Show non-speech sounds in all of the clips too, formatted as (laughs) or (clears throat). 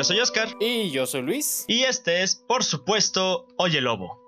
Yo soy Oscar. Y yo soy Luis. Y este es, por supuesto, Oye Lobo.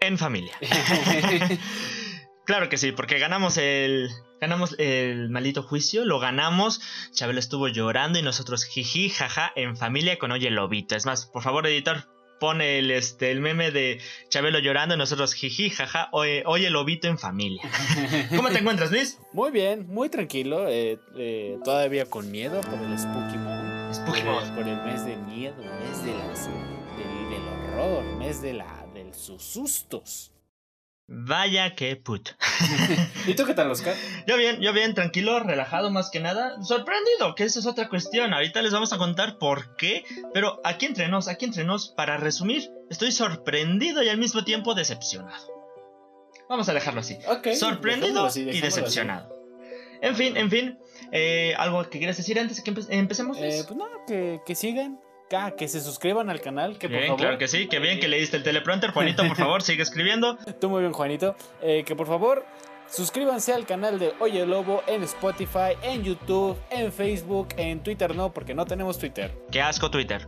En familia. (laughs) claro que sí, porque ganamos el. Ganamos el maldito juicio, lo ganamos. Chabelo estuvo llorando y nosotros jiji, jaja, en familia con Oye Lobito. Es más, por favor, editor, pone el, este, el meme de Chabelo llorando y nosotros jiji, jaja, oye, oye Lobito en familia. (laughs) ¿Cómo te encuentras, Luis? Muy bien, muy tranquilo. eh, eh, todavía con miedo por el Spooky Month. Spooky por, Month. por el mes de miedo, mes de las, del, del horror, mes de la, de sus sustos. Vaya que put. (laughs) ¿Y tú qué tal, Oscar? Yo bien, yo bien, tranquilo, relajado más que nada. Sorprendido, que esa es otra cuestión. Ahorita les vamos a contar por qué. Pero aquí entre nos, aquí entre nos, para resumir, estoy sorprendido y al mismo tiempo decepcionado. Vamos a dejarlo así. Ok. sorprendido dejémoslo así, y dejémoslo así. decepcionado. En fin, en fin. Eh, ¿Algo que quieras decir antes de que empe- empecemos? Eh, pues no, que, que sigan. ah, que se suscriban al canal, que por Bien, favor. claro que sí, que bien que leíste el teleprompter. Juanito, por (laughs) favor, sigue escribiendo. Tú muy bien, Juanito. Eh, que por favor suscríbanse al canal de Oye Lobo en Spotify, en YouTube, en Facebook, en Twitter no, porque no tenemos Twitter. (laughs) Qué asco Twitter.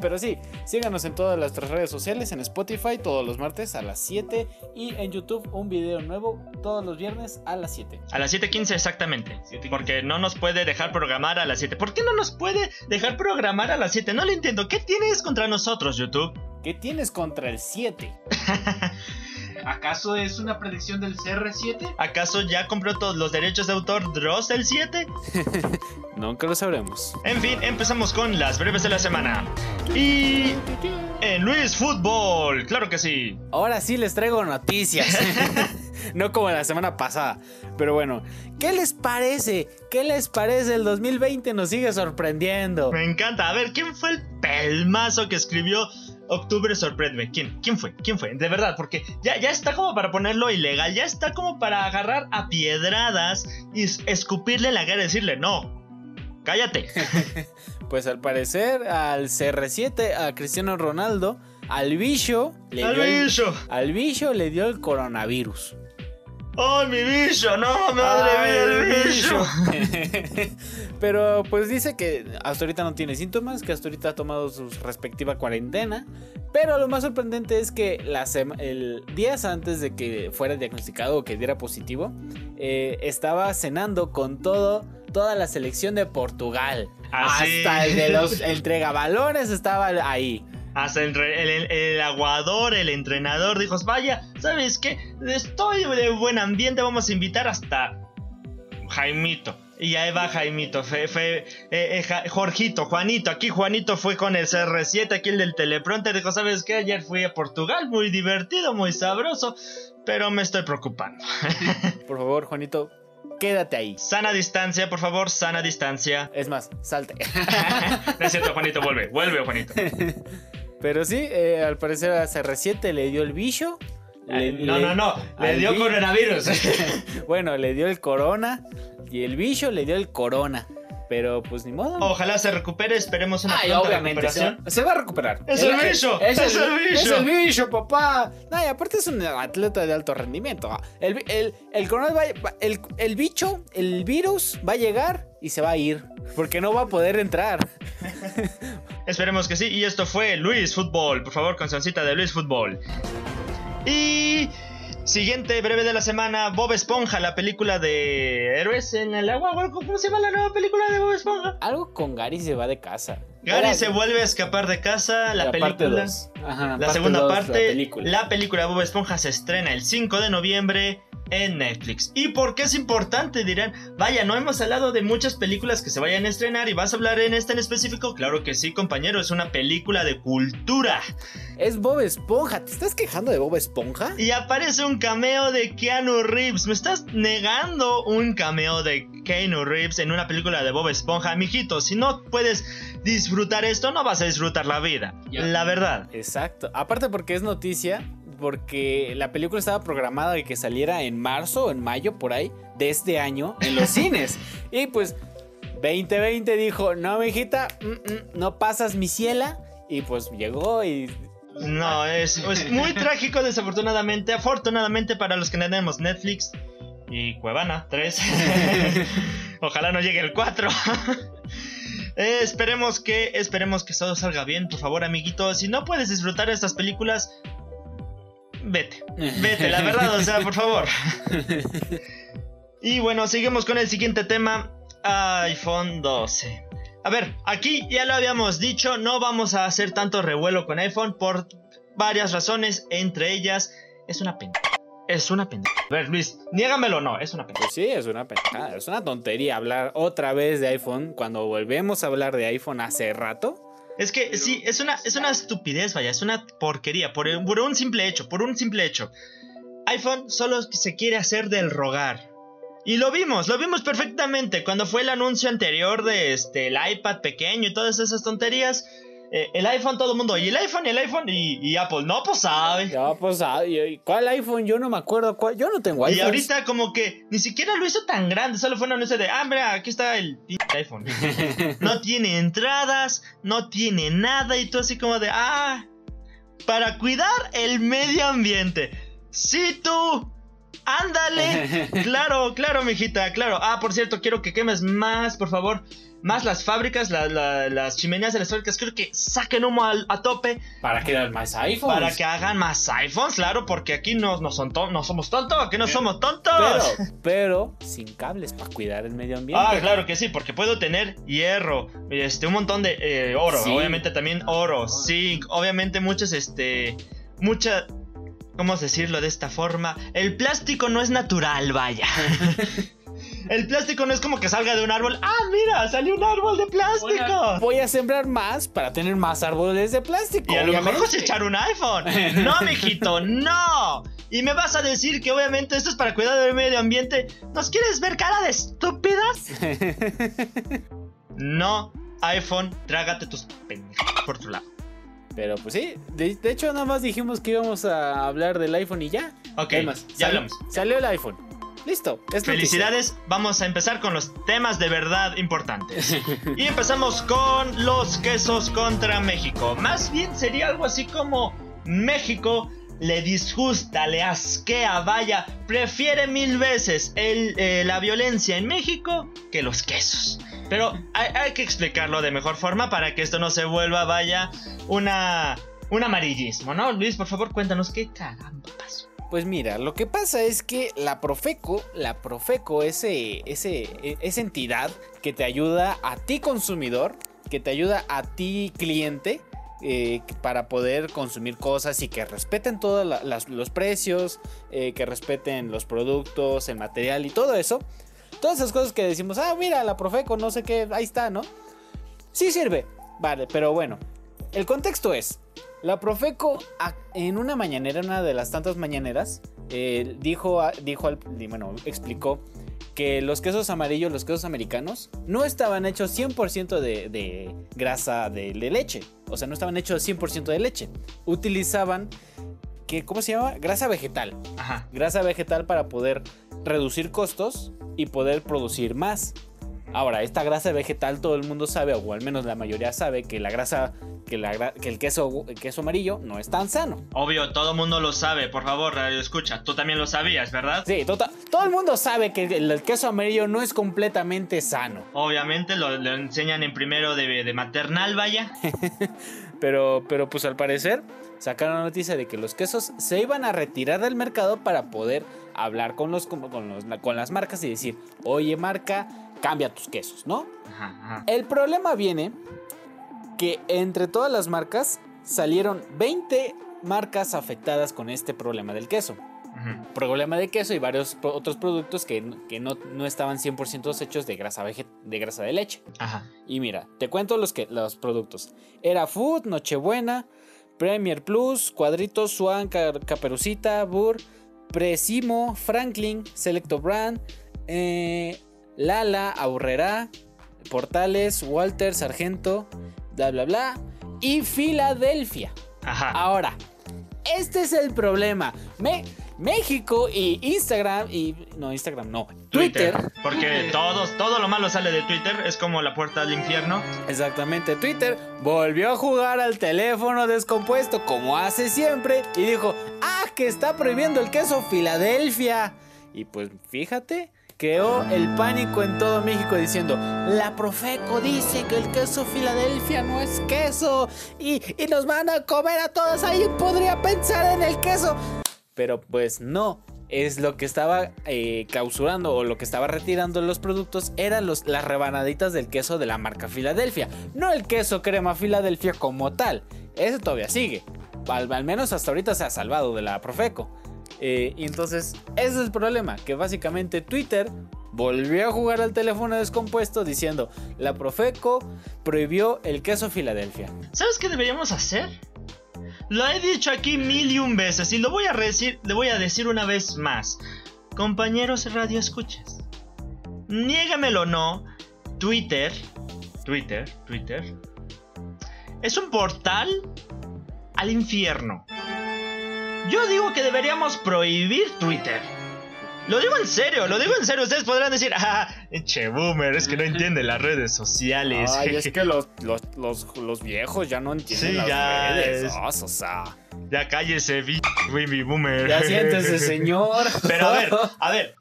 Pero sí, síganos en todas nuestras redes sociales, en Spotify todos los martes a las 7 y en YouTube un video nuevo todos los viernes a las 7. A las 7.15 exactamente. Porque no nos puede dejar programar a las 7. ¿Por qué no nos puede dejar programar a las 7? No lo entiendo. ¿Qué tienes contra nosotros, YouTube? ¿Qué tienes contra el 7? (laughs) ¿Acaso es una predicción del CR7? ¿Acaso ya compró todos los derechos de autor Dross el 7? Nunca lo sabremos. En fin, empezamos con las breves de la semana. Y... En Luis Fútbol, claro que sí. Ahora sí les traigo noticias. (laughs) no como la semana pasada. Pero bueno, ¿qué les parece? ¿Qué les parece? El 2020 nos sigue sorprendiendo. Me encanta. A ver, ¿quién fue el pelmazo que escribió Octubre sorprende? ¿Quién? ¿Quién fue? ¿Quién fue? De verdad, porque ya, ya está como para ponerlo ilegal, ya está como para agarrar a piedradas y es- escupirle la cara y decirle, no, cállate. (laughs) Pues al parecer al CR7, a Cristiano Ronaldo, al bicho le ¡Al dio el- al bicho le dio el coronavirus. ¡Ay, mi bicho! ¡No, madre mía, el bicho! (laughs) (laughs) Pero pues dice que hasta ahorita no tiene síntomas, que hasta ahorita ha tomado su respectiva cuarentena. Pero lo más sorprendente es que la el días antes de que fuera diagnosticado o que diera positivo, eh, estaba cenando con todo toda la selección de Portugal. Así. Hasta el de los (laughs) entregabalones estaba ahí. Hasta el, el- el- aguador, el entrenador dijo, vaya, ¿sabes qué? Estoy de buen ambiente, vamos a invitar hasta Jaimito. Y ahí va Jaimito, fue, fue, eh, eh, Ja- Jorgito, Juanito, aquí Juanito fue con el CR7, aquí el del teleprompter, dijo, ¿sabes qué? Ayer fui a Portugal, muy divertido, muy sabroso, pero me estoy preocupando. (laughs) Por favor, Juanito, quédate ahí. Sana distancia, por favor, sana distancia. Es más, salte. (laughs) No es cierto, Juanito, vuelve, vuelve, Juanito. (laughs) Pero sí, eh, al parecer a CR7 le dio el bicho. Le- no, le- no, no, le dio coronavirus. (laughs) Bueno, le dio el corona y el bicho le dio el corona. Pero pues ni modo. Ojalá se recupere, esperemos una Ay, obviamente, recuperación. se va a recuperar. ¡Es el bicho! Es, ¡Es el, el bicho! Es el bicho, papá. No, y aparte es un atleta de alto rendimiento. El, el, el el, el bicho, el virus va a llegar y se va a ir. Porque no va a poder entrar. Esperemos que sí. Y esto fue Luis Fútbol. Por favor, cancioncita de Luis Fútbol. Y siguiente breve de la semana, Bob Esponja, la película de héroes en el agua. ¿Cómo se llama la nueva película de Bob Esponja? Algo con Gary se va de casa. Gary se vuelve a escapar de casa. La, película. Ajá, La segunda dos, parte, La película. la película de Bob Esponja se estrena el 5 de noviembre en Netflix. ¿Y por qué es importante? Dirán, vaya, no hemos hablado de muchas películas que se vayan a estrenar y vas a hablar en esta en específico. Claro que sí, compañero, es una película de cultura. Es Bob Esponja. ¿Te estás quejando de Bob Esponja? Y aparece un cameo de Keanu Reeves. ¿Me estás negando un cameo de Keanu Reeves en una película de Bob Esponja? Mijito, si no puedes disfrutar esto, no vas a disfrutar la vida. La verdad. Exacto. Aparte porque es noticia, porque la película estaba programada de que saliera en marzo o en mayo por ahí de este año en los (laughs) cines. Y pues 2020 dijo, no, mijita, mm, mm, no pasas mi ciela. Y pues llegó y... No, es, es muy trágico desafortunadamente. Afortunadamente para los que tenemos Netflix y Cuevana 3. (laughs) Ojalá no llegue el 4. Eh, esperemos que, esperemos que todo salga bien, por favor, amiguito. Si no puedes disfrutar de estas películas, vete, vete, la verdad, o sea, por favor. Y bueno, seguimos con el siguiente tema, iPhone 12. A ver, aquí ya lo habíamos dicho, no vamos a hacer tanto revuelo con iPhone por varias razones, entre ellas es una pena. Es una pendeja. A ver, Luis, niégamelo no, es una pendeja. Pues sí, es una pendejada, es una tontería hablar otra vez de iPhone cuando volvemos a hablar de iPhone hace rato. Es que sí, es una, es una estupidez, vaya, es una porquería, por, por un simple hecho, por un simple hecho. iPhone solo se quiere hacer del rogar. Y lo vimos, lo vimos perfectamente cuando fue el anuncio anterior de este, el iPad pequeño y todas esas tonterías. Eh, el iPhone, todo el mundo, y el iPhone, y el iPhone, y, y Apple, no, pues sabe. Ya, pues, ¿y- y ¿cuál iPhone? Yo no me acuerdo cuál. Yo no tengo iPhone. Y ahorita como que ni siquiera lo hizo tan grande, solo fue un anuncio de, ah, mira, aquí está el iPhone. (laughs) no tiene entradas, no tiene nada y tú así como de, ah, para cuidar el medio ambiente. Sí, tú. Ándale. (laughs) claro, claro, mijita, claro. Ah, por cierto, quiero que quemes más, por favor. Más las fábricas, la- la- las chimeneas fábricas. Quiero que saquen humo a tope Para que dan más iPhones. para que hagan más iPhones, claro, porque aquí no, no, son no somos tontos, aquí no somos tontos. Pero, (laughs) pero sin cables para cuidar el medio ambiente. Ah, claro que sí, porque puedo tener hierro, este, un montón de eh, oro, Sí. obviamente también oro, zinc, obviamente muchas, este, mucha, ¿cómo decirlo de esta forma? El plástico no es natural, vaya. (laughs) El plástico no es como que salga de un árbol. Ah, mira, salió un árbol de plástico. Voy a sembrar más para tener más árboles de plástico. Y a lo mejor cosechar un iPhone. (laughs) No, mijito, no. Y me vas a decir que obviamente esto es para cuidar del medio ambiente. ¿Nos quieres ver cara de estúpidas? (laughs) No, iPhone, trágate tus pendejadas por tu lado. Pero pues sí, de, de hecho nada más dijimos que íbamos a hablar del iPhone y ya. Ok, Es más, ya sal- hablamos. Salió el iPhone. Listo. es noticia. Felicidades, vamos a empezar con los temas de verdad importantes. (laughs) Y empezamos con los quesos contra México. Más bien sería algo así como México le disgusta, le asquea, vaya, prefiere mil veces el, eh, la violencia en México que los quesos. Pero hay, hay que explicarlo de mejor forma para que esto no se vuelva, vaya, una, un amarillismo, ¿no? Luis, por favor, cuéntanos qué caramba pasó. Pues mira, lo que pasa es que la Profeco, la Profeco, ese, ese, e- esa entidad que te ayuda a ti consumidor, que te ayuda a ti cliente, eh, para poder consumir cosas y que respeten todos los precios, eh, que respeten los productos, el material y todo eso. Todas esas cosas que decimos, ah, mira, la Profeco, no sé qué, ahí está, ¿no? Sí sirve, vale, pero bueno, el contexto es, la Profeco en una mañanera, una de las tantas mañaneras, eh, dijo, dijo al- bueno, explicó que los quesos amarillos, los quesos americanos, no estaban hechos 100% de, de grasa de, de leche. O sea, no estaban hechos 100% de leche. Utilizaban, que, ¿cómo se llama? Grasa vegetal. Ajá. Grasa vegetal para poder reducir costos y poder producir más. Ahora, esta grasa vegetal todo el mundo sabe, o al menos la mayoría sabe, que la grasa, que, la, gra- que el, queso, el queso amarillo no es tan sano. Obvio, todo mundo lo sabe, por favor, radio escucha. Tú también lo sabías, ¿verdad? Sí, tota- todo el mundo sabe que el, el queso amarillo no es completamente sano. Obviamente lo, lo enseñan en primero de, de maternal, vaya. (laughs) Pero, pero pues al parecer sacaron la noticia de que los quesos se iban a retirar del mercado para poder hablar con, los, con los- con las marcas y decir, oye marca, cambia tus quesos, ¿no? Ajá, ajá. El problema viene que entre todas las marcas salieron 20 marcas afectadas con este problema del queso. Problema de queso y varios otros productos que, que no, no estaban 100% hechos de grasa, de grasa de leche. Ajá. Y mira, te cuento los, que, los productos. Era Food, Nochebuena, Premier Plus, Cuadritos, Swan, Ca- Caperucita, Burr, Presimo, Franklin, Selecto Brand, eh, Lala, Aurrera, Portales, Walter, Sargento, bla bla bla, y Filadelfia. Ajá. Ahora, este es el problema. Me- México y Instagram y... No, Instagram no. Twitter Porque todos, todo lo malo sale de Twitter. Es como la puerta al infierno. Exactamente, Twitter volvió a jugar al teléfono descompuesto como hace siempre y dijo, ah, que está prohibiendo el queso Filadelfia. Y pues fíjate creó el pánico en todo México diciendo, la Profeco dice que el queso Filadelfia no es queso y, y nos van a comer a todos, alguien podría pensar en el queso. Pero pues no, es lo que estaba eh, clausurando o lo que estaba retirando los productos eran los, las rebanaditas del queso de la marca Filadelfia, no el queso crema Filadelfia como tal. Ese todavía sigue. Al, al menos hasta ahorita se ha salvado de la Profeco. Eh, y entonces, ese es el problema, que básicamente Twitter volvió a jugar al teléfono descompuesto diciendo, la Profeco prohibió el queso Filadelfia. ¿Sabes qué deberíamos hacer? Lo he dicho aquí mil y un veces y lo voy a decir, le voy a decir una vez más. Compañeros radio escuchas. Niégamelo o no, Twitter, Twitter, Twitter, es un portal al infierno. Yo digo que deberíamos prohibir Twitter. Lo digo en serio, lo digo en serio. Ustedes podrán decir, ah, che boomer, es que no entiende las redes sociales. Ay, es (laughs) que los, los, los, los viejos ya no entienden Sí, las ya redes. es- o sea, Ya cállese, baby boomer. ya siéntese, señor. (laughs) Pero a ver, (laughs) a ver.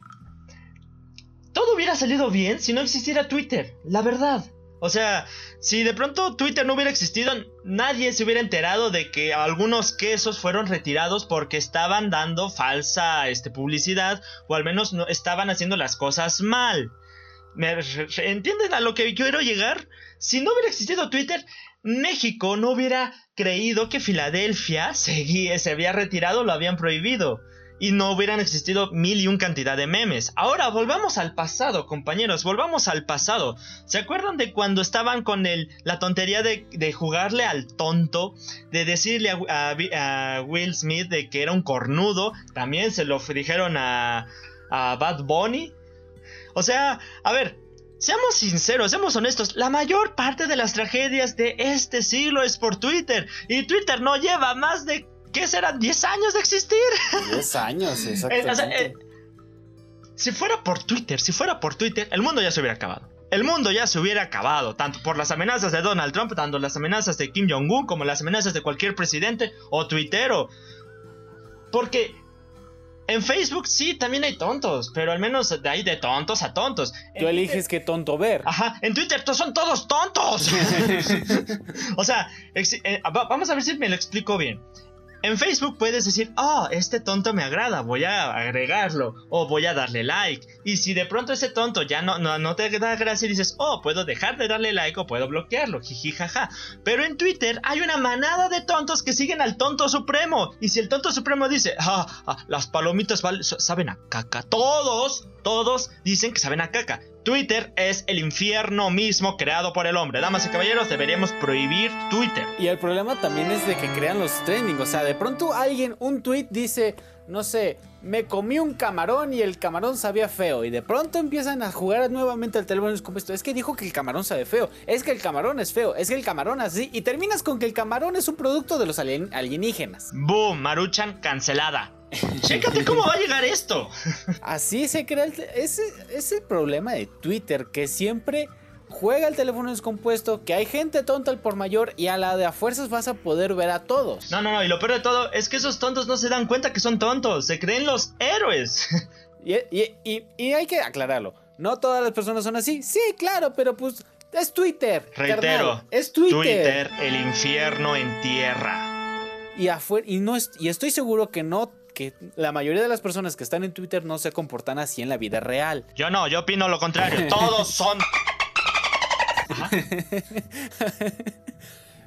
Todo hubiera salido bien si no existiera Twitter, la verdad. O sea, si de pronto Twitter no hubiera existido, nadie se hubiera enterado de que algunos quesos fueron retirados porque estaban dando falsa este, publicidad o al menos no estaban haciendo las cosas mal. ¿Me re- re- ¿Entienden a lo que quiero llegar? Si no hubiera existido Twitter, México no hubiera creído que Filadelfia se había retirado, lo habían prohibido. Y no hubieran existido mil y un cantidad de memes. Ahora volvamos al pasado, compañeros, volvamos al pasado. ¿Se acuerdan de cuando estaban con la tontería de, jugarle al tonto? De decirle a, a- a Will Smith de que era un cornudo. También se lo dijeron a, a Bad Bunny. O sea, a ver, seamos sinceros, seamos honestos, la mayor parte de las tragedias de este siglo es por Twitter. Y Twitter no lleva más de, ¿qué serán? 10 años de existir. (laughs) 10 años, (laughs) Eh, exactamente. o sea, eh, si fuera por Twitter, si fuera por Twitter, el mundo ya se hubiera acabado. El mundo ya se hubiera acabado, tanto por las amenazas de Donald Trump, tanto las amenazas de Kim Jong-un, como las amenazas de cualquier presidente o tuitero. Porque en Facebook sí, también hay tontos, pero al menos de ahí de tontos a tontos. En Tú eliges qué tonto ver. Ajá, en Twitter son todos tontos. (laughs) o sea, eh, va- vamos a ver si me lo explico bien. En Facebook puedes decir, oh, este tonto me agrada, voy a agregarlo o voy a darle like. Y si de pronto ese tonto ya no, no, te da gracia y dices, oh, puedo dejar de darle like o puedo bloquearlo, jiji jaja. Pero en Twitter hay una manada de tontos que siguen al tonto supremo. Y si el tonto supremo dice, ah, ah, las palomitas saben a caca, todos, todos dicen que saben a caca. Twitter es el infierno mismo creado por el hombre. Damas y caballeros, deberíamos prohibir Twitter. Y el problema también es de que crean los trending. O sea, de pronto alguien, un tweet dice, no sé, me comí un camarón y el camarón sabía feo. Y de pronto empiezan a jugar nuevamente al teléfono descompuesto. Es que dijo que el camarón sabe feo. Es que el camarón es feo. Es que el camarón así. Y terminas con que el camarón es un producto de los alien- alienígenas. Boom, Maruchan cancelada. (laughs) Chécate cómo va a llegar esto. Así se crea el ese es el problema de Twitter, que siempre juega el teléfono descompuesto, que hay gente tonta al por mayor y a la de a fuerzas vas a poder ver a todos. No, no, no, y lo peor de todo es que esos tontos no se dan cuenta que son tontos, se creen los héroes. (laughs) Y, y- y- y hay que aclararlo. No todas las personas son así. Sí, claro, pero pues es Twitter. Reitero, carnal, es Twitter. Twitter, el infierno en tierra. Y, afuera, y, no es- y estoy seguro que no, que la mayoría de las personas que están en Twitter no se comportan así en la vida real. Yo no, yo opino lo contrario, (laughs) todos son... (laughs)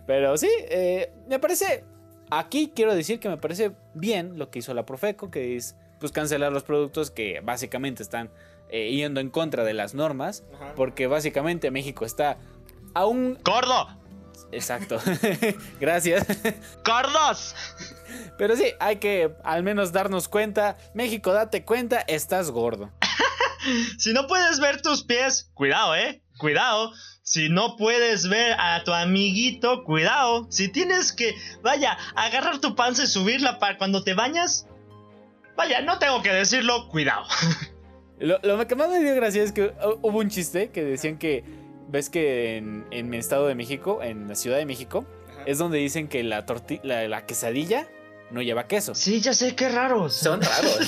Pero sí, eh, me parece. Aquí quiero decir que me parece bien lo que hizo la Profeco, que es pues cancelar los productos que básicamente están eh, yendo en contra de las normas, porque básicamente México está a un... ¡Gordo! Exacto, (laughs) gracias. ¡Gordos! Pero sí, hay que al menos darnos cuenta, México, date cuenta, estás gordo. (laughs) Si no puedes ver tus pies, cuidado, eh. Cuidado. Si no puedes ver a tu amiguito, cuidado. Si tienes que, vaya, agarrar tu panza y subirla para cuando te bañas, vaya, no tengo que decirlo, cuidado. (laughs) Lo, lo que más me dio gracia es que hu- hubo un chiste que decían que, ves que en, en el Estado de México, en la Ciudad de México, es donde dicen que la, la, la quesadilla no lleva queso. Sí, ya sé, qué raros. Son raros.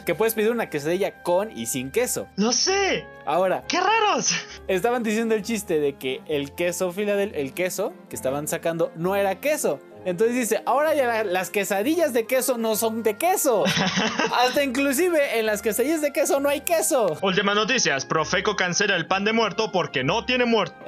(laughs) que puedes pedir una quesadilla con y sin queso. Lo sé. Ahora, ¡Qué raros! estaban diciendo el chiste de que el queso Philadel- el queso que estaban sacando no era queso. Entonces dice, ahora ya la- las quesadillas de queso no son de queso. (laughs) Hasta inclusive en las quesadillas de queso no hay queso. Últimas noticias. Profeco cancela el pan de muerto porque no tiene muerto. (laughs)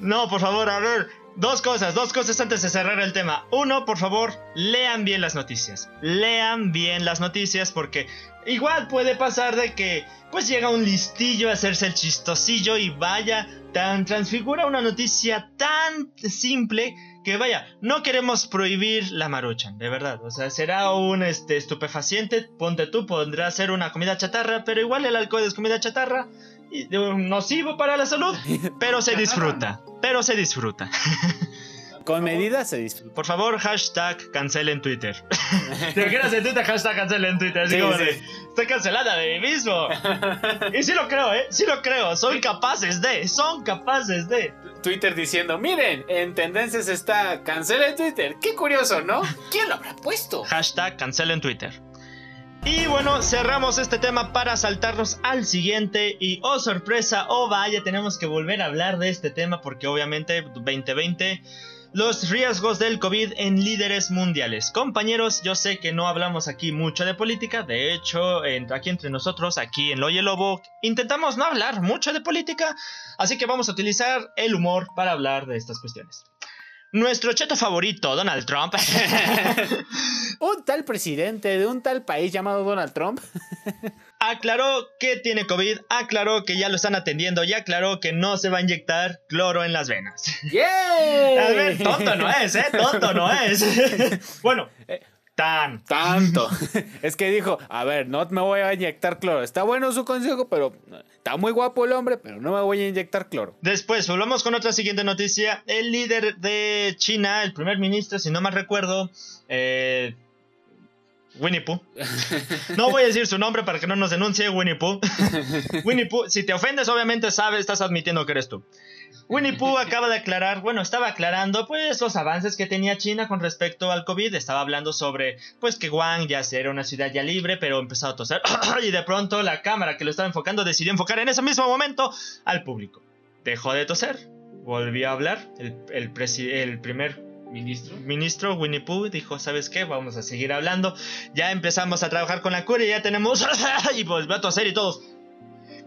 No, por favor, a ver. Dos cosas, dos cosas antes de cerrar el tema. Uno, por favor, lean bien las noticias. Lean bien las noticias porque igual puede pasar de que pues llega un listillo a hacerse el chistosillo y vaya, tan transfigura una noticia tan simple que vaya, no queremos prohibir la maruchan, de verdad. O sea, será un este, estupefaciente, ponte tú, podrá ser una comida chatarra, pero igual el alcohol es comida chatarra nocivo para la salud, (laughs) pero se disfruta, pero se disfruta. Con medida se disfruta. Por favor, hashtag cancelen Twitter. (laughs) ¿Te imaginas en Twitter hashtag cancelen Twitter? Así Sí, como sí. de, estoy cancelada de mí mismo. (laughs) Y sí lo creo, ¿eh? Sí lo creo. Son capaces de, son capaces de. Twitter diciendo, miren, en tendencias está cancela en Twitter. Qué curioso, ¿no? ¿Quién lo habrá puesto? Hashtag cancelen Twitter. Y bueno, cerramos este tema para saltarnos al siguiente. Y oh sorpresa, oh vaya, tenemos que volver a hablar de este tema porque obviamente 2020, los riesgos del COVID en líderes mundiales. Compañeros, yo sé que no hablamos aquí mucho de política. De hecho, aquí entre nosotros, aquí en Loye Lobo, intentamos no hablar mucho de política. Así que vamos a utilizar el humor para hablar de estas cuestiones. Nuestro cheto favorito, Donald Trump. (laughs) Un tal presidente de un tal país llamado Donald Trump (laughs) aclaró que tiene COVID, aclaró que ya lo están atendiendo y aclaró que no se va a inyectar cloro en las venas. ¡Yay! A ver, tonto no es, ¿eh? Tonto no es. (laughs) bueno, tan. Tanto. (laughs) (laughs) es que dijo, a ver, no me voy a inyectar cloro. Está bueno su consejo, pero está muy guapo el hombre, pero no me voy a inyectar cloro. Después, volvamos con otra siguiente noticia. El líder de China, el primer ministro, si no mal recuerdo, eh, Winnie Pooh. (laughs) No voy a decir su nombre para que no nos denuncie Winnie Pooh. Winnie Pooh, si te ofendes, obviamente sabes, estás admitiendo que eres tú. Winnie Pooh acaba de aclarar, bueno, estaba aclarando pues los avances que tenía China con respecto al COVID. Estaba hablando sobre pues que Wuhan ya era una ciudad ya libre, pero empezó a toser. (clears throat) y de pronto la cámara que lo estaba enfocando decidió enfocar en ese mismo momento al público. Dejó de toser, volvió a hablar. El, el, presi- el primer Ministro. ministro Winnie Pooh dijo, ¿sabes qué? Vamos a seguir hablando. Ya empezamos a trabajar con la cura y ya tenemos... (clears throat) y volvió a toser y todos...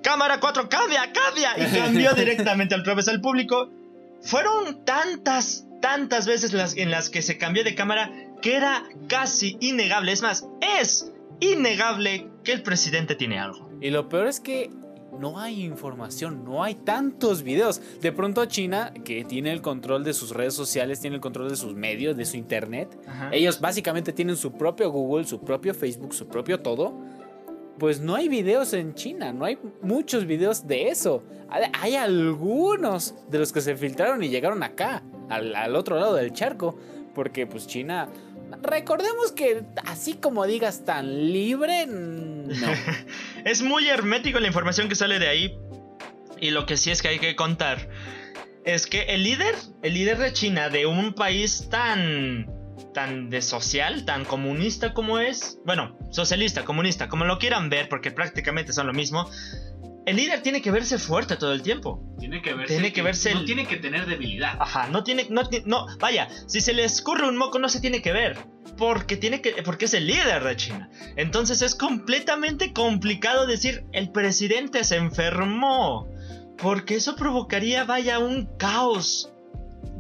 Cámara 4, cambia, cambia. Y cambió (laughs) directamente al través al público. Fueron tantas, tantas veces las, en las que se cambió de cámara que era casi innegable. Es más, es innegable que el presidente tiene algo. Y lo peor es que no hay información, no hay tantos videos. De pronto China, que tiene el control de sus redes sociales, tiene el control de sus medios, de su internet, Ajá. ellos básicamente tienen su propio Google, su propio Facebook, su propio todo. Pues no hay videos en China, no hay muchos videos de eso. Hay- algunos de los que se filtraron y llegaron acá, al, al otro lado del charco, porque pues China, recordemos que así como digas tan libre, no. (laughs) Es muy hermético la información que sale de ahí. Y lo que sí es que hay que contar es que el líder, el líder de China de un país tan tan de social, tan comunista como es, bueno, socialista, comunista, como lo quieran ver, porque prácticamente son lo mismo. El líder tiene que verse fuerte todo el tiempo. Tiene que verse. Tiene que verse No el- tiene que tener debilidad. Ajá, no tiene, no, no, vaya, si se le escurre un moco no se tiene que ver, porque tiene que, porque es el líder de China. Entonces es completamente complicado decir el presidente se enfermó, porque eso provocaría, vaya, un caos,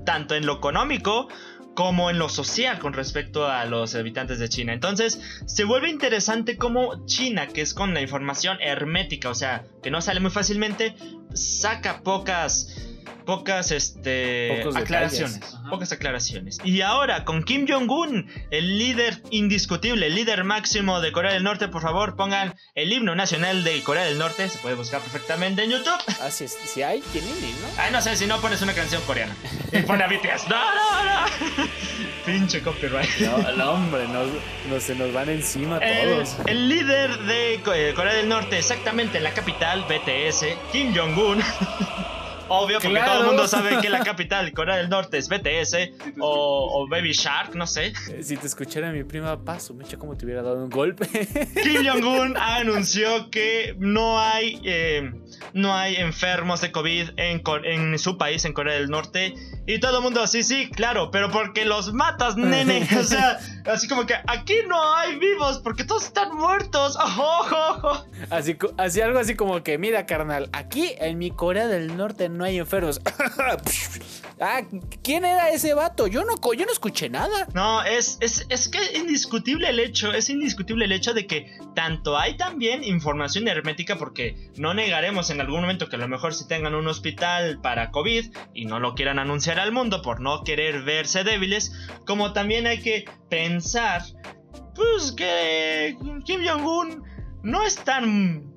tanto en lo económico como en lo social con respecto a los habitantes de China. Entonces se vuelve interesante cómo China, que es con la información hermética, o sea, que no sale muy fácilmente, saca pocas pocas este Pocos aclaraciones, detalles. Pocas aclaraciones. Y ahora con Kim Jong Un, el líder indiscutible, el líder máximo de Corea del Norte, por favor, pongan el himno nacional de Corea del Norte, se puede buscar perfectamente en YouTube. Así es, si hay, tienen, ¿no? Ay, no sé, si no pones una canción coreana. Y pone a BTS. No, no, no. (laughs) Pinche copyright. No, no, hombre, nos- se nos van encima El, todos. el líder de Co- Corea del Norte, exactamente en la capital, BTS, Kim Jong-un. (laughs) Obvio, porque Claro. todo el mundo sabe que la capital de Corea del Norte es BTS o, o Baby Shark, no sé. Eh, Si te escuchara mi prima Paso, me echa como te hubiera dado un golpe. (laughs) Kim Jong-un anunció que no hay, eh, no hay enfermos de COVID en, en su país, en Corea del Norte. Y todo el mundo, sí, sí, claro, pero porque los matas, nene. O sea, (laughs) así como que aquí no hay vivos porque todos están muertos. Ojo, (laughs) Así, co- así algo así como que, mira, carnal, aquí en mi Corea del Norte no hay enfermos. (laughs) ah, ¿quién era ese vato? Yo no, yo no escuché nada. No, es, es, es que indiscutible el hecho, es indiscutible el hecho de que tanto hay también información hermética porque no negaremos en algún momento que a lo mejor si tengan un hospital para COVID y no lo quieran anunciar al mundo por no querer verse débiles, como también hay que pensar, pues que Kim Jong-un no es tan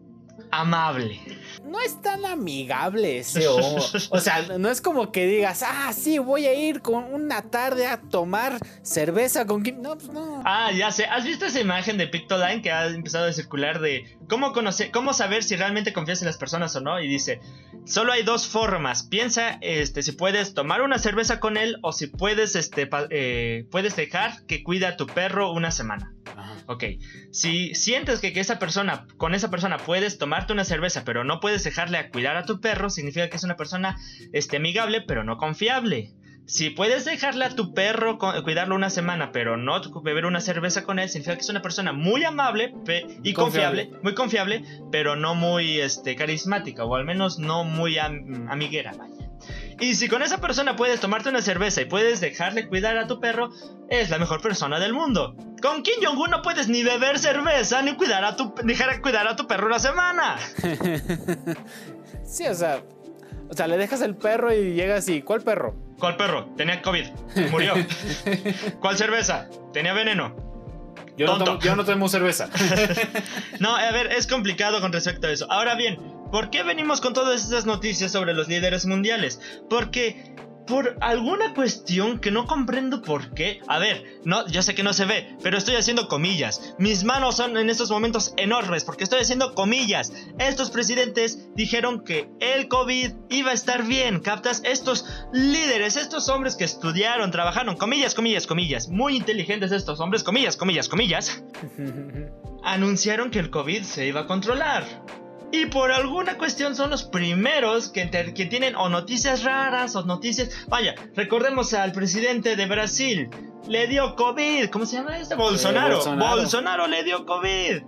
amable. No es tan amigable ese homo. O sea, no es como que digas, ah, sí, voy a ir con una tarde a tomar cerveza con Kim. No, pues no. Ah, ya sé. ¿Has visto esa imagen de Pictoline que ha empezado a circular de cómo conocer, cómo saber si realmente confías en las personas o no? Y dice, solo hay dos formas. Piensa, este, si puedes tomar una cerveza con él o si puedes, este, eh, puedes dejar que cuide a tu perro una semana. Ajá. Ok, si sientes que, que esa persona, con esa persona puedes tomarte una cerveza, pero no puedes dejarle a cuidar a tu perro, significa que es una persona este, amigable, pero no confiable. Si puedes dejarle a tu perro cuidarlo una semana, pero no beber una cerveza con él, significa que es una persona muy amable y Confiable. confiable, muy confiable, pero no muy este, carismática, o al menos no muy am- amiguera, vaya. Y si con esa persona puedes tomarte una cerveza y puedes dejarle cuidar a tu perro, es la mejor persona del mundo. Con Kim Jong-un no puedes ni beber cerveza ni cuidar a tu, dejar cuidar a tu perro una semana. (laughs) Sí, o sea, o sea, le dejas el perro y llega así. ¿Cuál perro? ¿Cuál perro? Tenía COVID. Murió. (laughs) ¿Cuál cerveza? Tenía veneno. Yo no, tomo, yo no tomo cerveza. (laughs) No, a ver, es complicado con respecto a eso. Ahora bien, ¿por qué venimos con todas estas noticias sobre los líderes mundiales? Porque por alguna cuestión que no comprendo por qué. A ver, no, yo sé que no se ve, pero estoy haciendo comillas. Mis manos son en estos momentos enormes porque estoy haciendo comillas. Estos presidentes dijeron que el COVID iba a estar bien, ¿captas? Estos líderes, estos hombres que estudiaron, trabajaron, comillas, comillas, comillas, muy inteligentes estos hombres, comillas, comillas, comillas (laughs) anunciaron que el COVID se iba a controlar. Y por alguna cuestión son los primeros que, que tienen o noticias raras o noticias... Vaya, recordemos al presidente de Brasil. Le dio COVID. ¿Cómo se llama este? Bolsonaro. Bolsonaro. Bolsonaro le dio COVID.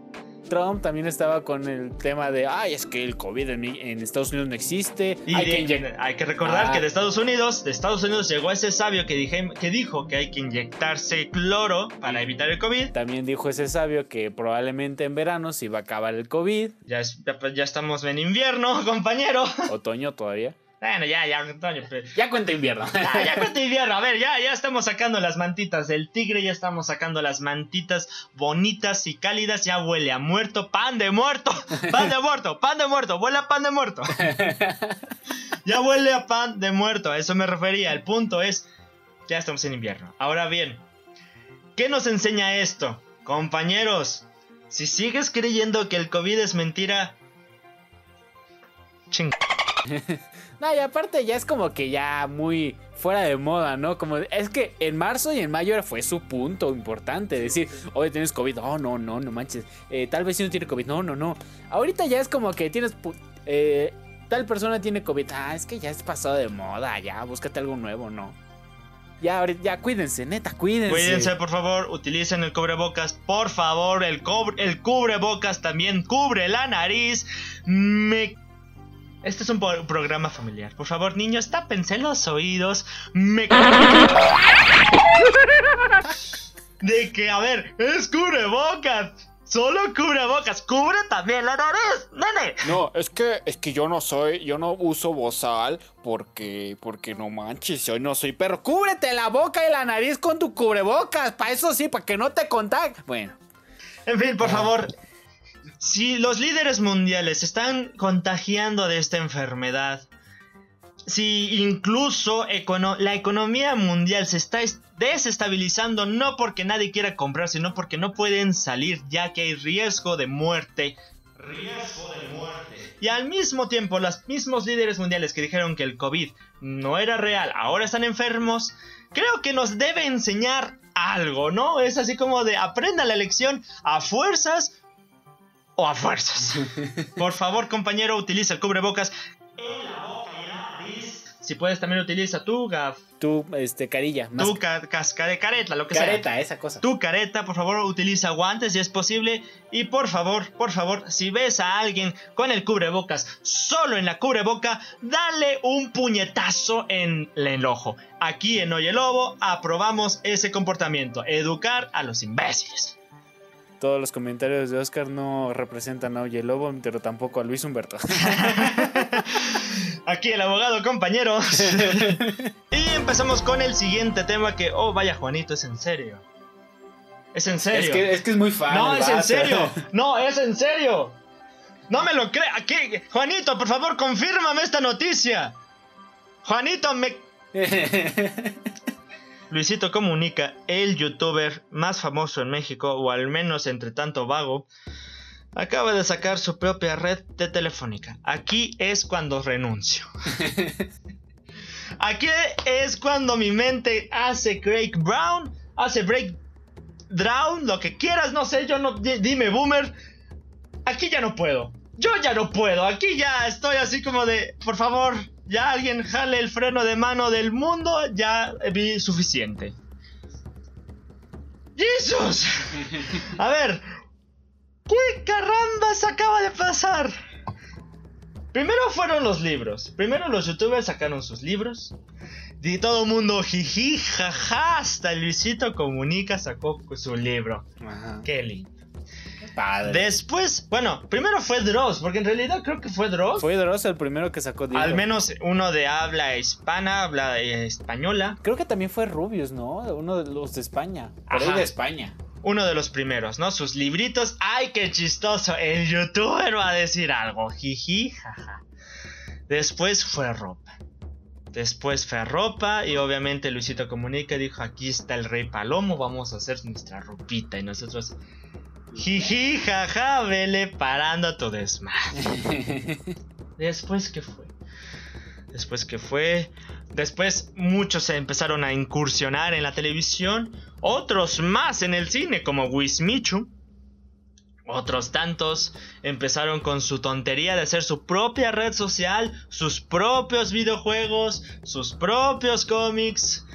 Trump también estaba con el tema de, ay, es que el COVID en, Estados Unidos no existe. Y hay de- que inyectar. hay que recordar Ah. que de Estados Unidos, de Estados Unidos llegó ese sabio que, dije, que dijo que hay que inyectarse cloro para evitar el COVID. También dijo ese sabio que probablemente en verano se iba a acabar el COVID. Ya, es- ya, ya estamos en invierno, (laughs) compañero. Otoño todavía. Bueno, ya, ya, Antonio. pero- Ya cuenta invierno. (laughs) Ya, ya cuenta invierno, a ver, ya, ya estamos sacando las mantitas del tigre, ya estamos sacando las mantitas bonitas y cálidas, ya huele a muerto, pan de muerto, (laughs) pan de muerto, pan de muerto, huele a pan de muerto. (laughs) Ya huele a pan de muerto, a eso me refería, el punto es, ya estamos en invierno. Ahora bien, ¿qué nos enseña esto? Compañeros, si sigues creyendo que el COVID es mentira, ching. (laughs) No, y aparte ya es como que ya muy fuera de moda, ¿no? Como es que en marzo y en mayo fue su punto importante. Decir, oye, tienes COVID. Oh, no, no, no manches. Eh, tal vez si no tiene COVID. No, no, no. Ahorita ya es como que tienes. eh, tal persona tiene COVID. Ah, es que ya es pasado de moda. Ya, búscate algo nuevo, ¿no? Ya, ya cuídense, neta, cuídense. Cuídense, por favor, utilicen el cubrebocas, por favor, el, el cubrebocas también cubre la nariz. Me... Este es un programa familiar. Por favor, niños, tápense los oídos. Me... (laughs) De que, a ver, es cubrebocas. Solo cubrebocas. Cubre también la nariz, nene. No, es que es que yo no soy, yo no uso bozal porque porque no manches, yo no soy perro. Cúbrete la boca y la nariz con tu cubrebocas, para eso sí, para que no te contagie. Bueno, En fin, por favor. Si los líderes mundiales están contagiando de esta enfermedad, si incluso econo- la economía mundial se está es- desestabilizando no porque nadie quiera comprar, sino porque no pueden salir ya que hay riesgo de muerte. Riesgo de muerte. y al mismo tiempo los mismos líderes mundiales que dijeron que el COVID no era real, ahora están enfermos, creo que nos debe enseñar algo, ¿no? Es así como de aprenda la lección a fuerzas o a fuerzas. (laughs) Por favor, compañero, utiliza el cubrebocas en la boca y en la nariz. Si puedes, también utiliza tu gaf, Tu, este, carilla. tu ca- casca de careta, lo que sea. careta, esa cosa. Tu careta, por favor, utiliza guantes si es posible. Y por favor, por favor, si ves a alguien con el cubrebocas solo en la cubreboca, dale un puñetazo en el ojo. Aquí en Oye Lobo aprobamos ese comportamiento, educar a los imbéciles. Todos los comentarios de Oscar no representan a Oye Lobo, pero tampoco a Luis Humberto. (laughs) Aquí el abogado compañero. (laughs) y empezamos con el siguiente tema que, oh, vaya Juanito, es en serio. Es en serio. es, que, es que es muy fan. No, es en serio. (laughs) No, es en serio. No me lo crea. ¿Qué? Juanito, por favor, confírmame esta noticia. Juanito, me... Luisito Comunica, el youtuber más famoso en México, o al menos entre tanto vago, acaba de sacar su propia red de telefónica. Aquí es cuando renuncio. (laughs) Aquí es cuando mi mente hace Craig Brown, hace break Drown, lo que quieras, no sé, yo no, di- dime boomer. Aquí ya no puedo. Yo ya no puedo. Aquí ya estoy así como de, por favor, ya alguien jale el freno de mano del mundo, ya vi suficiente. ¡Jesús! A ver, ¿qué carambas acaba de pasar? Primero fueron los libros. Primero los youtubers sacaron sus libros. Y todo el mundo jiji, jaja, hasta Luisito Comunica sacó su libro. Ajá. Lindo. Padre. Después, bueno, primero fue Dross, porque en realidad creo que fue Dross. Fue Dross el primero que sacó libro. Al menos uno de habla hispana, habla española. Creo que también fue Rubius, ¿no? Uno de los de España. Por ahí Ajá. de España. Uno de los primeros, ¿no? Sus libritos. ¡Ay, qué chistoso! El youtuber va a decir algo. Jiji, jaja. Después fue ropa. Después fue ropa y obviamente Luisito Comunica y dijo, aquí está el rey Palomo, vamos a hacer nuestra ropita. Y nosotros, jiji, jaja, vele parando a tu desmadre. (laughs) Después, ¿qué fue? Después, ¿qué fue? Después muchos se empezaron a incursionar en la televisión, otros más en el cine, como Wismichu. Otros tantos empezaron con su tontería de hacer su propia red social, sus propios videojuegos, sus propios cómics.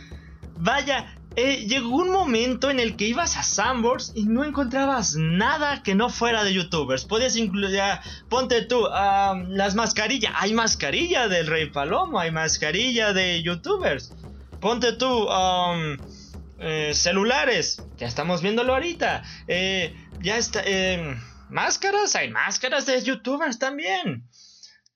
Vaya, eh, llegó un momento en el que ibas a Sandbox y no encontrabas nada que no fuera de youtubers. Podías incluir, ponte tú, las mascarillas. Hay mascarilla del Rey Palomo, hay mascarilla de youtubers. Ponte tú, eh, celulares. Ya estamos viéndolo ahorita. Eh, ya está. eh, máscaras, hay máscaras de youtubers también.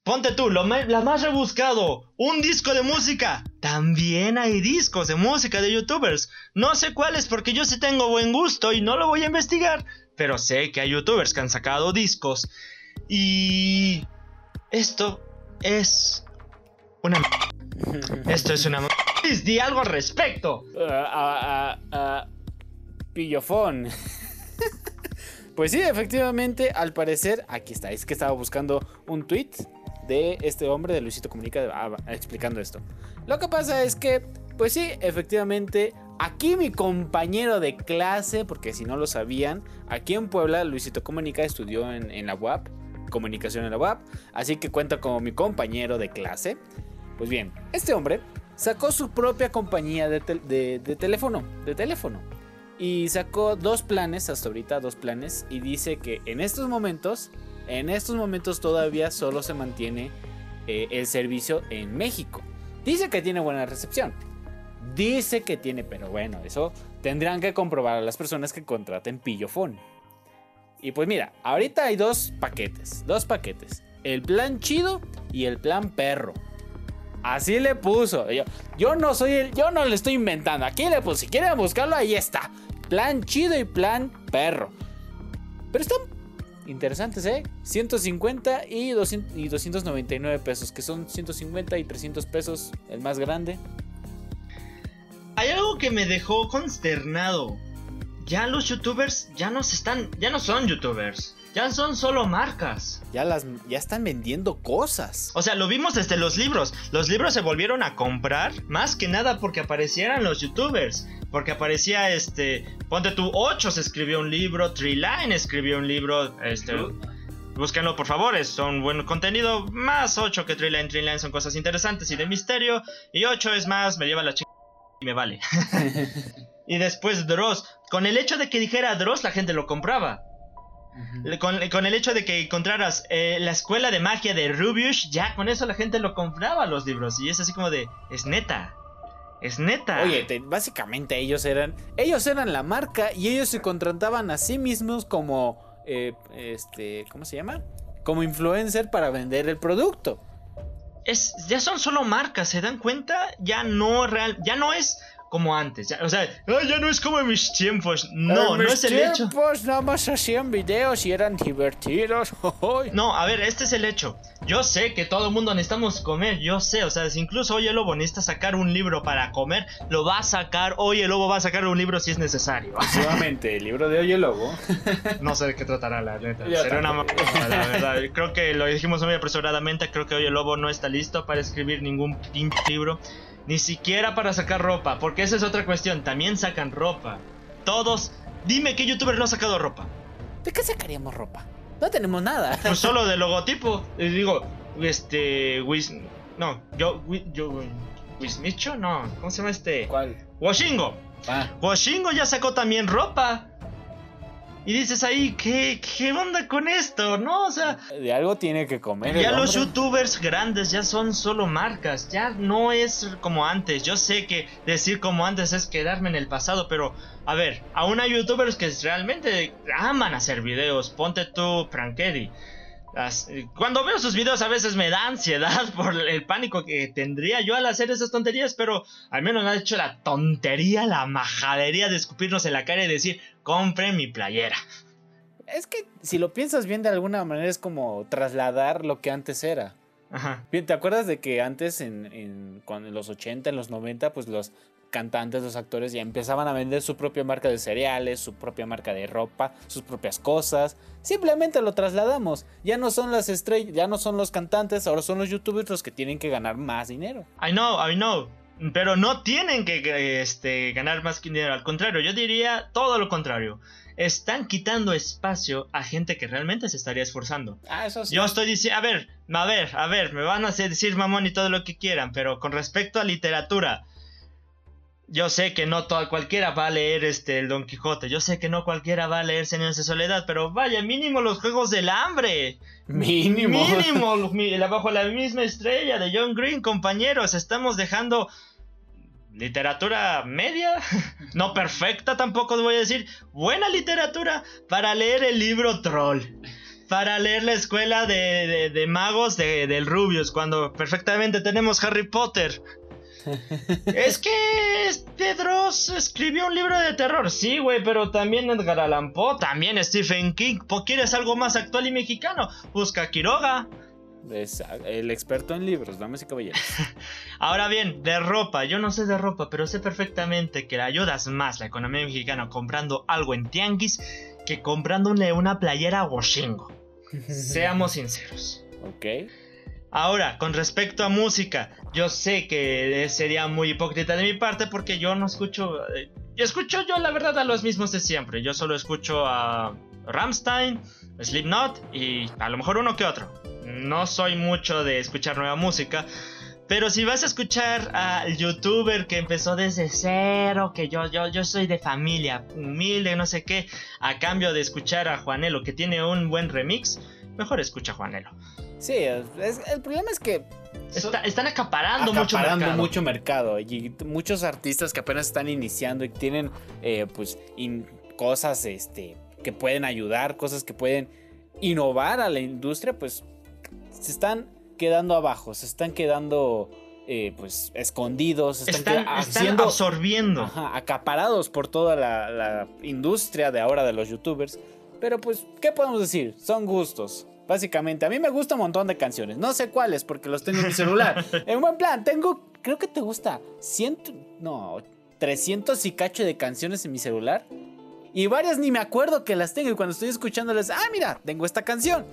Ponte tú, lo ma- la más rebuscado, un disco de música. También hay discos de música de youtubers. No sé cuáles porque yo sí tengo buen gusto y no lo voy a investigar. Pero sé que hay youtubers que han sacado discos. Y... Esto es... Una... Esto es una... Di algo al respecto. Ah, ah, ah, ah, pillofón. (laughs) pues sí, efectivamente, al parecer, aquí está. Es que estaba buscando un tweet de este hombre de Luisito Comunica ah, explicando esto. Lo que pasa es que, pues sí, efectivamente, aquí mi compañero de clase, porque si no lo sabían, aquí en Puebla Luisito Comunica estudió en, en la UAP, comunicación en la UAP, así que cuenta como mi compañero de clase. Pues bien, este hombre sacó su propia compañía de, de teléfono, de teléfono. Y sacó dos planes, hasta ahorita dos planes, y dice que en estos momentos, en estos momentos todavía solo se mantiene eh, el servicio en México. Dice que tiene buena recepción. Dice que tiene, pero bueno, eso tendrán que comprobar a las personas que contraten Pillofón. Y pues mira, ahorita hay dos paquetes, dos paquetes. El plan chido y el plan perro. Así le puso. Yo, yo no soy el. Yo no le estoy inventando. Aquí le puse. Si quieren buscarlo, ahí está. Plan chido y plan perro. Pero están interesantes, ¿eh? 150 y, 200 y 299 pesos. Que son 150 y 300 pesos. El más grande. Hay algo que me dejó consternado. Ya los youtubers ya no se están, ya no son youtubers, ya son solo marcas. ya las ya están vendiendo cosas. O sea, lo vimos desde los libros. Los libros se volvieron a comprar más que nada porque aparecieran los youtubers. Porque aparecía este. Ponte tú, 8 se escribió un libro, Treeline escribió un libro. Este. Búsquenlo por favor, es un buen contenido. Más 8 que Treeline. Treeline son cosas interesantes y de misterio. Y 8 es más, me lleva la chica y me vale. (laughs) y después Dross. Con el hecho de que dijera Dross, la gente lo compraba. Con, con, el hecho de que encontraras eh, la escuela de magia de Rubius, ya con eso la gente lo compraba los libros. Y es así como de, es neta. Es neta. Oye, te, básicamente ellos eran, ellos eran la marca y ellos se contrataban a sí mismos como, eh, este, ¿cómo se llama? Como influencer para vender el producto. Es, ya son solo marcas, ¿se dan cuenta? Ya no real, ya no es como antes. Ya, o sea, ya no es como en mis tiempos. No, en no es el hecho. En tiempos nada más hacían videos y eran divertidos. (laughs) no, a ver, este es el hecho. Yo sé que todo el mundo necesitamos comer, yo sé, o sea, si incluso hoy el lobo necesita sacar un libro para comer, lo va a sacar, hoy el lobo va a sacar un libro si es necesario. (laughs) Efectivamente, el libro de hoy el lobo. (laughs) no sé de qué tratará la neta. Será una la verdad. Creo que lo dijimos muy apresuradamente, creo que hoy el lobo no está listo para escribir ningún pinche libro. Ni siquiera para sacar ropa, porque esa es otra cuestión. También sacan ropa. Todos. Dime qué youtuber no ha sacado ropa. ¿De qué sacaríamos ropa? No tenemos nada. Pues (laughs) solo de logotipo. Digo, este. Wiz. No, yo. yo ¿Wismicho? No. ¿Cómo se llama este? ¿Cuál? Washingo. Ah. Washingo ya sacó también ropa. Y dices ahí, ¿qué, ¿qué onda con esto? ¿No? O sea. De algo tiene que comer. Ya los youtubers grandes ya son solo marcas. Ya no es como antes. Yo sé que decir como antes es quedarme en el pasado, pero. A ver, aún hay youtubers que realmente aman hacer videos. Ponte tú, Frank Eddy. Cuando veo sus videos a veces me da ansiedad (laughs) por el pánico que tendría yo al hacer esas tonterías, pero al menos me ha hecho la tontería, la majadería de escupirnos en la cara y decir, compren mi playera. Es que si lo piensas bien de alguna manera es como trasladar lo que antes era. Ajá. Bien, ¿te acuerdas de que antes en, en, en los 80, en los 90, pues los cantantes, los actores ya empezaban a vender su propia marca de cereales, su propia marca de ropa, sus propias cosas. Simplemente lo trasladamos. Ya no son las estrellas, ya no son los cantantes, ahora son los youtubers los que tienen que ganar más dinero. I know, I know. Pero no tienen que este, ganar más dinero. Al contrario, yo diría todo lo contrario. Están quitando espacio a gente que realmente se estaría esforzando. Ah, eso sí. Yo estoy diciendo, a ver, a ver, a ver, me van a decir mamón y todo lo que quieran, pero con respecto a literatura, yo sé que no todo, cualquiera va a leer este el Don Quijote, yo sé que no cualquiera va a leer Señores de Soledad, pero vaya, mínimo los Juegos del Hambre. Mínimo. Mínimo, (laughs) bajo la misma estrella de John Green, compañeros, estamos dejando literatura media, (laughs) no perfecta tampoco voy a decir, buena literatura para leer el libro Troll. Para leer la escuela de, de, magos de, del Rubius, cuando perfectamente tenemos Harry Potter es que este Dross escribió un libro de terror, sí, güey, pero también Edgar Allan Poe, también Stephen King. ¿Quieres algo más actual y mexicano? Busca a Quiroga. Es el experto en libros, damas y caballeros. (laughs) Ahora bien, de ropa, yo no sé de ropa, pero sé perfectamente que le ayudas más la economía mexicana comprando algo en tianguis que comprándole una playera a Washingo. (laughs) Seamos sinceros. Ok. Ahora, con respecto a música, yo sé que sería muy hipócrita de mi parte porque yo no escucho. Eh, escucho yo la verdad a los mismos de siempre. Yo solo escucho a Ramstein, Slipknot y a lo mejor uno que otro. No soy mucho de escuchar nueva música. Pero si vas a escuchar al youtuber que empezó desde cero, que yo, yo, yo soy de familia, humilde, no sé qué, a cambio de escuchar a Juanelo que tiene un buen remix, mejor escucha a Juanelo. Sí, el problema es que están acaparando, mucho mercado. mucho mercado y muchos artistas que apenas están iniciando y tienen eh, pues cosas este, que pueden ayudar, cosas que pueden innovar a la industria, pues se están quedando abajo, se están quedando eh, pues escondidos, están, están, absorbiendo, acaparados por toda la, la industria de ahora de los youtubers. Pero pues, ¿qué podemos decir? Son gustos. Básicamente, a mí me gusta un montón de canciones. No sé cuáles porque los tengo en mi celular. (laughs) en buen plan, tengo, creo que te gusta, ciento, no, 300 y cacho de canciones en mi celular. Y varias ni me acuerdo que las tengo. Y cuando estoy escuchándoles, ah, mira, tengo esta canción.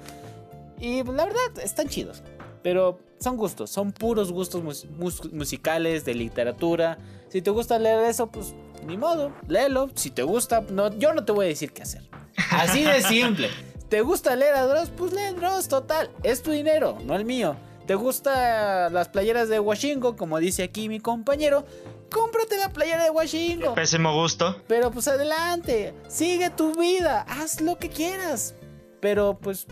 Y pues, la verdad, están chidos. Pero son gustos, son puros gustos mus- mus- musicales, de literatura. Si te gusta leer eso, pues ni modo, léelo. Si te gusta, no, yo no te voy a decir qué hacer. Así de simple. (laughs) ¿Te gusta leer a Dross? Pues lee Dross, total. Es tu dinero, no el mío. ¿Te gusta las playeras de Washingo? Como dice aquí mi compañero. Cómprate la playera de Washingo. Pésimo gusto. Pero pues adelante, sigue tu vida, haz lo que quieras. Pero pues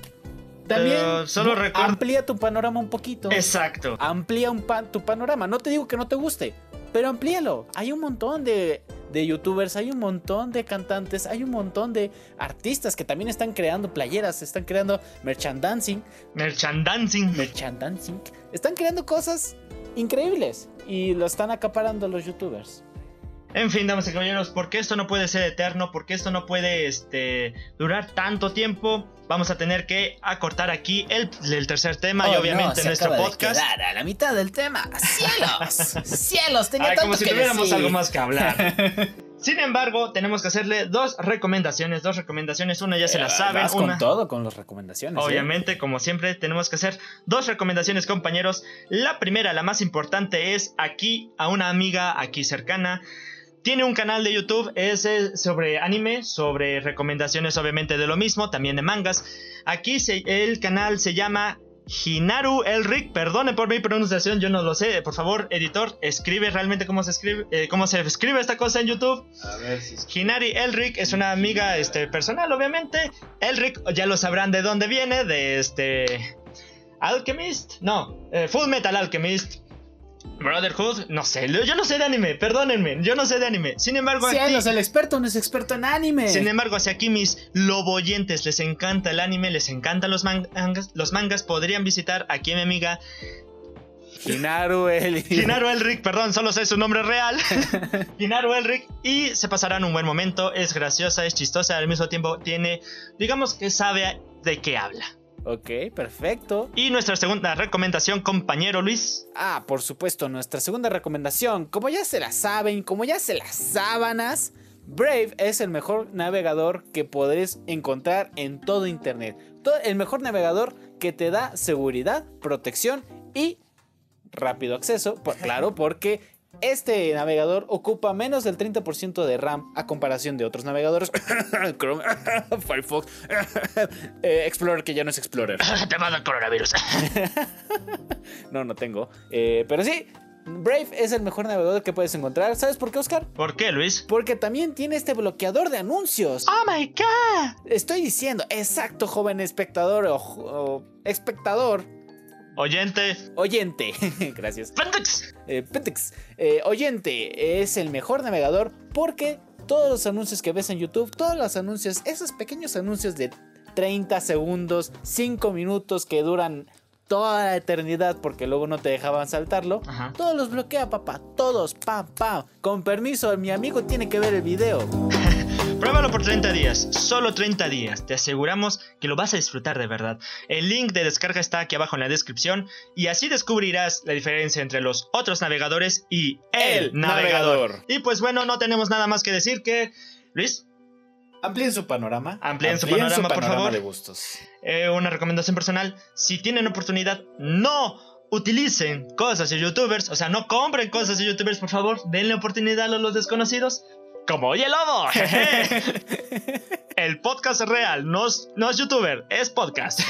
también Pero solo recuerda- amplía tu panorama un poquito. Exacto. Amplía un tu panorama. No te digo que no te guste, pero amplíalo. Hay un montón de, de youtubers, hay un montón de cantantes, hay un montón de artistas que también están creando playeras, están creando merchandising, Merchandising. merchandising, están creando cosas increíbles y lo están acaparando los youtubers. En fin, damas y caballeros, porque esto no puede ser eterno, porque esto no puede este, durar tanto tiempo, vamos a tener que acortar aquí el, el tercer tema y obviamente no, nuestro de podcast. a la mitad del tema. ¡Cielos! (laughs) ¡Cielos! Tenía Ay, tanto como si que tuviéramos decir. algo más que hablar. (laughs) Sin embargo, tenemos que hacerle dos recomendaciones, dos recomendaciones, una ya se la Eh, saben, vas una con todo, con las recomendaciones. ¿eh? Obviamente, como siempre, tenemos que hacer dos recomendaciones, compañeros. La primera, la más importante, es aquí a una amiga aquí cercana. Tiene un canal de YouTube, es eh, sobre anime, sobre recomendaciones obviamente de lo mismo, también de mangas. Aquí se- el canal se llama Hinaru Elric, perdone por mi pronunciación, yo no lo sé. Por favor, editor, escribe realmente cómo se escribe, eh, cómo se escribe esta cosa en YouTube. A ver si es- Hinari Elric es una amiga este, personal, obviamente. Elric, ya lo sabrán de dónde viene, de este. Alchemist, no, eh, Full Metal Alchemist. Brotherhood, no sé, yo no sé de anime, perdónenme, yo no sé de anime. Sin embargo, aquí, Cielos, el experto no es experto en anime. sin embargo, si aquí mis loboyentes les encanta el anime, les encantan los mangas, los mangas, podrían visitar aquí a mi amiga Hinaru, el... Hinaru Elric, perdón, solo sé su nombre real. (laughs) Hinaru Elric. Y se pasarán un buen momento. Es graciosa, es chistosa. Al mismo tiempo tiene, digamos que sabe de qué habla. Ok, perfecto. Y nuestra segunda recomendación, compañero Luis. Ah, por supuesto, nuestra segunda recomendación. Como ya se la saben, como ya se las sábanas, Brave es el mejor navegador que podréis encontrar en todo Internet. El mejor navegador que te da seguridad, protección y rápido acceso. Por- claro, porque este navegador ocupa menos del 30% de RAM a comparación de otros navegadores. (coughs) Chrome, (coughs) Firefox, (coughs) eh, Explorer, que ya no es Explorer. Te a dar coronavirus. (laughs) No, no tengo. Eh, pero sí, Brave es el mejor navegador que puedes encontrar. ¿Sabes por qué, Oscar? ¿Por qué, Luis? Porque también tiene este bloqueador de anuncios. Oh my god. Estoy diciendo, exacto, joven espectador o, o espectador. Oyente. Oyente, (laughs) gracias. Pendex. Eh, Petex, eh, oyente es el mejor navegador porque todos los anuncios que ves en YouTube, todos los anuncios, esos pequeños anuncios de 30 segundos, 5 minutos que duran toda la eternidad porque luego no te dejaban saltarlo, Ajá. todos los bloquea, papá, todos, pam, pam. Con permiso, mi amigo tiene que ver el video. (laughs) Pruébalo por 30 días, solo 30 días. Te aseguramos que lo vas a disfrutar de verdad. El link de descarga está aquí abajo en la descripción y así descubrirás la diferencia entre los otros navegadores y el, El navegador. navegador. Y pues bueno, no tenemos nada más que decir que Luis, Amplíen su panorama. Amplíen su panorama, por favor. de gustos. eh, una recomendación personal, si tienen oportunidad, no utilicen cosas de youtubers, o sea, no compren cosas de youtubers, por favor, denle oportunidad a los desconocidos. Como Oye Lobo. (laughs) El podcast es real, no es, no es youtuber, es podcast.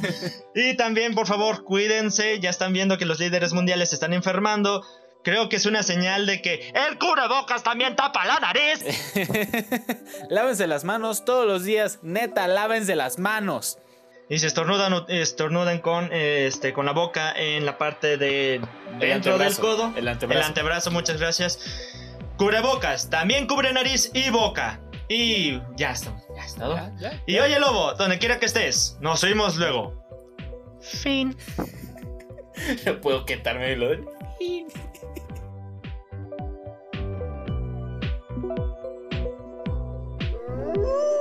(laughs) y también, por favor, cuídense, ya están viendo que los líderes mundiales se están enfermando. Creo que es una señal de que el cubrebocas también tapa la nariz. (laughs) lávense las manos todos los días. Neta, lávense las manos. Y si estornudan, estornudan con, este, con la boca en la parte de dentro del codo. el antebrazo. El antebrazo, muchas gracias. Cubrebocas, también cubre nariz y boca. Y ya está, ya está. todo. Ya, ya. Y oye, lobo, donde quiera que estés, nos oímos luego. Fin. (laughs) No puedo quitarme lo de... (laughs)